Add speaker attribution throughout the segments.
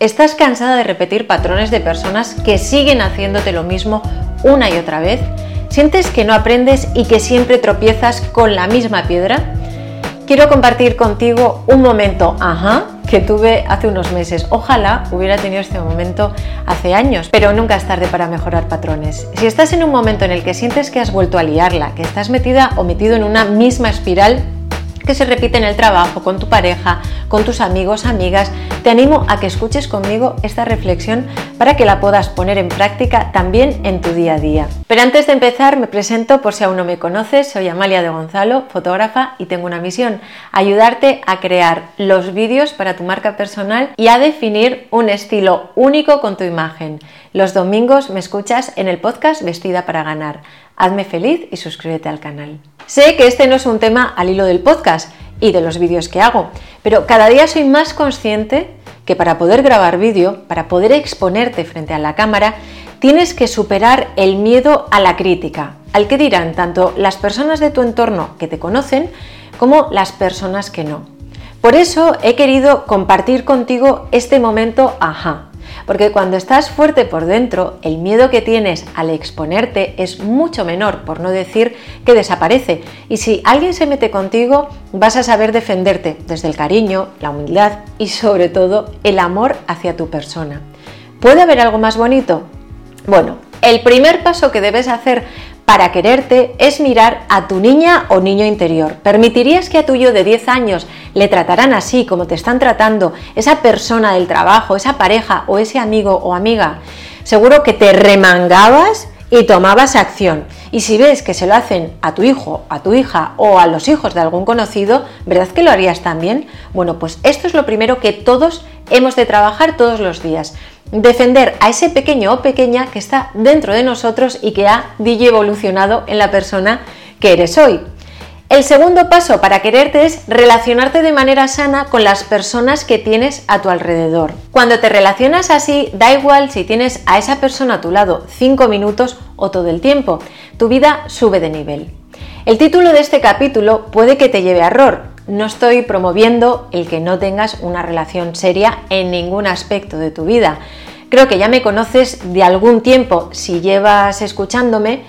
Speaker 1: ¿Estás cansada de repetir patrones de personas que siguen haciéndote lo mismo una y otra vez? ¿Sientes que no aprendes y que siempre tropiezas con la misma piedra? Quiero compartir contigo un momento, ajá, que tuve hace unos meses. Ojalá hubiera tenido este momento hace años, pero nunca es tarde para mejorar patrones. Si estás en un momento en el que sientes que has vuelto a liarla, que estás metida o metido en una misma espiral, se repite en el trabajo, con tu pareja, con tus amigos, amigas, te animo a que escuches conmigo esta reflexión para que la puedas poner en práctica también en tu día a día. Pero antes de empezar, me presento por si aún no me conoces, soy Amalia de Gonzalo, fotógrafa y tengo una misión, ayudarte a crear los vídeos para tu marca personal y a definir un estilo único con tu imagen. Los domingos me escuchas en el podcast Vestida para Ganar. Hazme feliz y suscríbete al canal. Sé que este no es un tema al hilo del podcast y de los vídeos que hago, pero cada día soy más consciente que para poder grabar vídeo, para poder exponerte frente a la cámara, tienes que superar el miedo a la crítica, al que dirán tanto las personas de tu entorno que te conocen como las personas que no. Por eso he querido compartir contigo este momento ajá, porque cuando estás fuerte por dentro, el miedo que tienes al exponerte es mucho menor, por no decir que desaparece. Y si alguien se mete contigo, vas a saber defenderte desde el cariño, la humildad y sobre todo el amor hacia tu persona. ¿Puede haber algo más bonito? Bueno, el primer paso que debes hacer para quererte es mirar a tu niña o niño interior. ¿Permitirías que a tu yo de 10 años le trataran así como te están tratando esa persona del trabajo, esa pareja o ese amigo o amiga? Seguro que te remangabas y tomabas acción. Y si ves que se lo hacen a tu hijo, a tu hija o a los hijos de algún conocido, ¿verdad que lo harías también? Bueno, pues esto es lo primero que todos hemos de trabajar todos los días defender a ese pequeño o pequeña que está dentro de nosotros y que ha evolucionado en la persona que eres hoy. El segundo paso para quererte es relacionarte de manera sana con las personas que tienes a tu alrededor. Cuando te relacionas así, da igual si tienes a esa persona a tu lado 5 minutos o todo el tiempo, tu vida sube de nivel. El título de este capítulo puede que te lleve a error, no estoy promoviendo el que no tengas una relación seria en ningún aspecto de tu vida. Creo que ya me conoces de algún tiempo si llevas escuchándome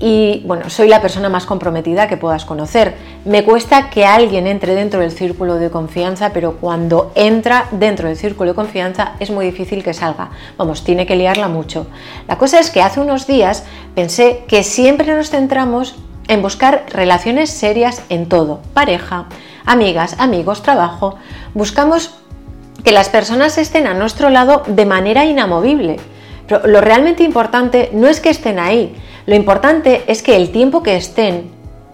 Speaker 1: y bueno, soy la persona más comprometida que puedas conocer. Me cuesta que alguien entre dentro del círculo de confianza, pero cuando entra dentro del círculo de confianza es muy difícil que salga. Vamos, tiene que liarla mucho. La cosa es que hace unos días pensé que siempre nos centramos en buscar relaciones serias en todo, pareja, amigas, amigos, trabajo. Buscamos que las personas estén a nuestro lado de manera inamovible. Pero lo realmente importante no es que estén ahí, lo importante es que el tiempo que estén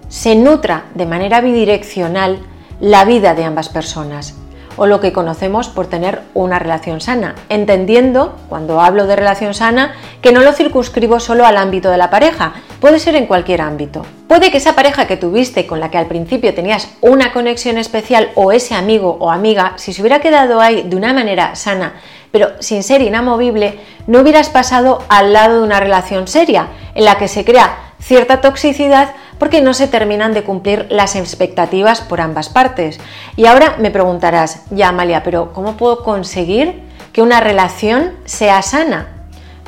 Speaker 1: se nutra de manera bidireccional la vida de ambas personas o lo que conocemos por tener una relación sana, entendiendo, cuando hablo de relación sana, que no lo circunscribo solo al ámbito de la pareja, puede ser en cualquier ámbito. Puede que esa pareja que tuviste con la que al principio tenías una conexión especial o ese amigo o amiga, si se hubiera quedado ahí de una manera sana, pero sin ser inamovible, no hubieras pasado al lado de una relación seria, en la que se crea cierta toxicidad porque no se terminan de cumplir las expectativas por ambas partes. Y ahora me preguntarás, ya Amalia, pero ¿cómo puedo conseguir que una relación sea sana?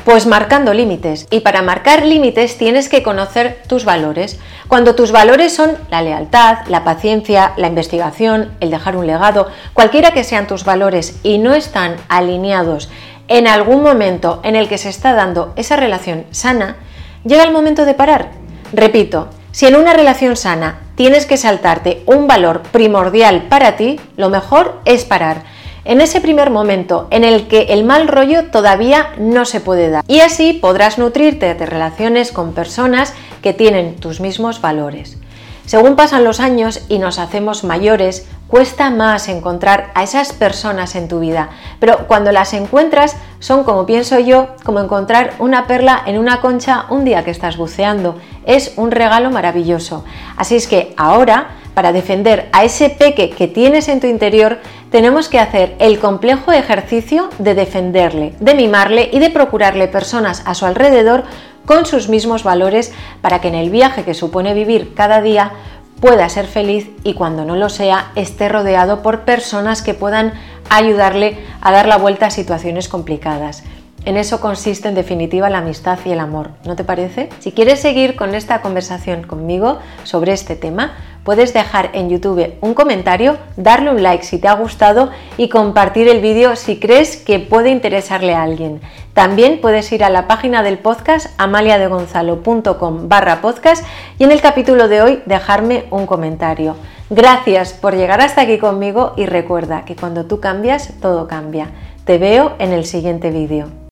Speaker 1: Pues marcando límites. Y para marcar límites tienes que conocer tus valores. Cuando tus valores son la lealtad, la paciencia, la investigación, el dejar un legado, cualquiera que sean tus valores y no están alineados en algún momento en el que se está dando esa relación sana, llega el momento de parar. Repito, si en una relación sana tienes que saltarte un valor primordial para ti, lo mejor es parar. En ese primer momento en el que el mal rollo todavía no se puede dar. Y así podrás nutrirte de relaciones con personas que tienen tus mismos valores. Según pasan los años y nos hacemos mayores, cuesta más encontrar a esas personas en tu vida, pero cuando las encuentras son como pienso yo, como encontrar una perla en una concha un día que estás buceando. Es un regalo maravilloso. Así es que ahora, para defender a ese peque que tienes en tu interior, tenemos que hacer el complejo ejercicio de defenderle, de mimarle y de procurarle personas a su alrededor con sus mismos valores para que en el viaje que supone vivir cada día pueda ser feliz y cuando no lo sea esté rodeado por personas que puedan ayudarle a dar la vuelta a situaciones complicadas. En eso consiste en definitiva la amistad y el amor, ¿no te parece? Si quieres seguir con esta conversación conmigo sobre este tema, puedes dejar en YouTube un comentario, darle un like si te ha gustado y compartir el vídeo si crees que puede interesarle a alguien. También puedes ir a la página del podcast amaliadegonzalo.com barra podcast y en el capítulo de hoy dejarme un comentario. Gracias por llegar hasta aquí conmigo y recuerda que cuando tú cambias, todo cambia. Te veo en el siguiente vídeo.